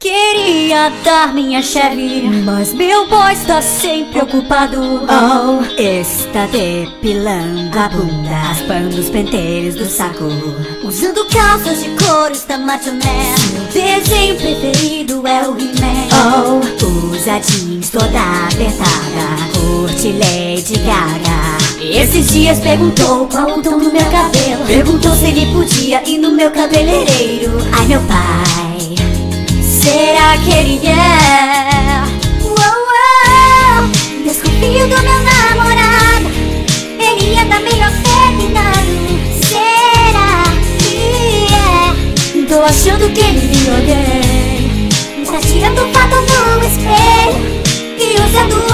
Queria dar minha chave, mas meu boy está sempre ocupado. Oh, está depilando a bunda, raspando os penteiros do saco. Usando calças de couro, está macho man. Meu desenho preferido é o He-Man. Oh, usa jeans toda apertada, curte Lady Gaga. Esses dias perguntou qual o tom do meu cabelo. Perguntou se ele podia ir no meu cabeleireiro. Ai, meu pai. Será que ele é? Uou, uou, desconfio do meu namorado Ele anda meio afeminado Será que é? Tô achando que ele me odeia Tá tirando foto no espelho E usando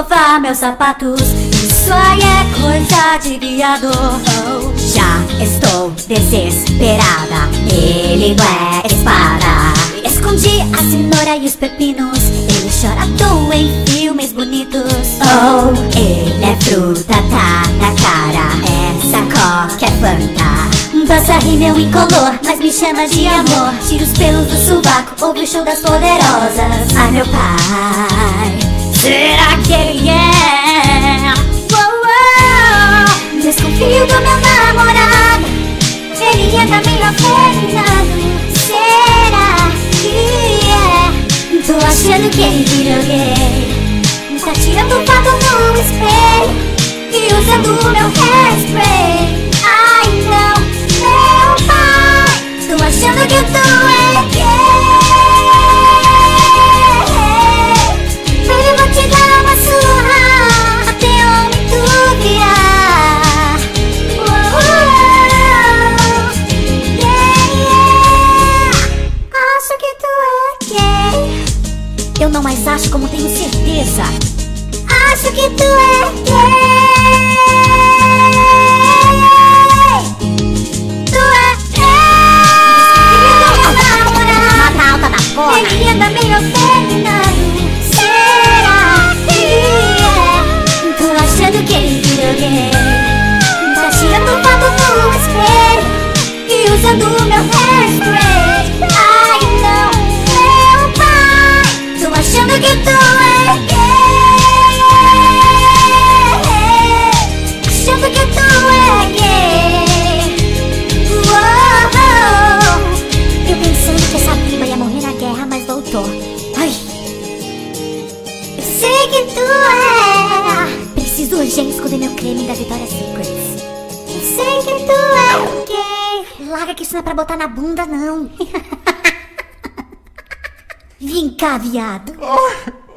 provar meus sapatos. Isso aí é coisa de viado. Já estou desesperada. Ele não é espada. Escondi a cenoura e os pepinos. Ele chora à em filmes bonitos. Oh, ele é fruta, tá na cara. Essa coca é fanta. Passa rímel incolor, mas me chama de amor. Tira os pelos do sovaco, ouve o show das poderosas. Ai meu pai Será que ele anda Eu não mais acho como tenho certeza. Acho que tu é gay. Tu é gay. Mata alta da porra. Ele anda meio Será que é? Tô achando que ele virou gay. Tá tirando foto no espelho E usando meu urgente esconder meu creme da Victoria's Secrets Eu sei que tu é gay Larga que isso não é pra botar na bunda, não Vem cá, viado. Oh.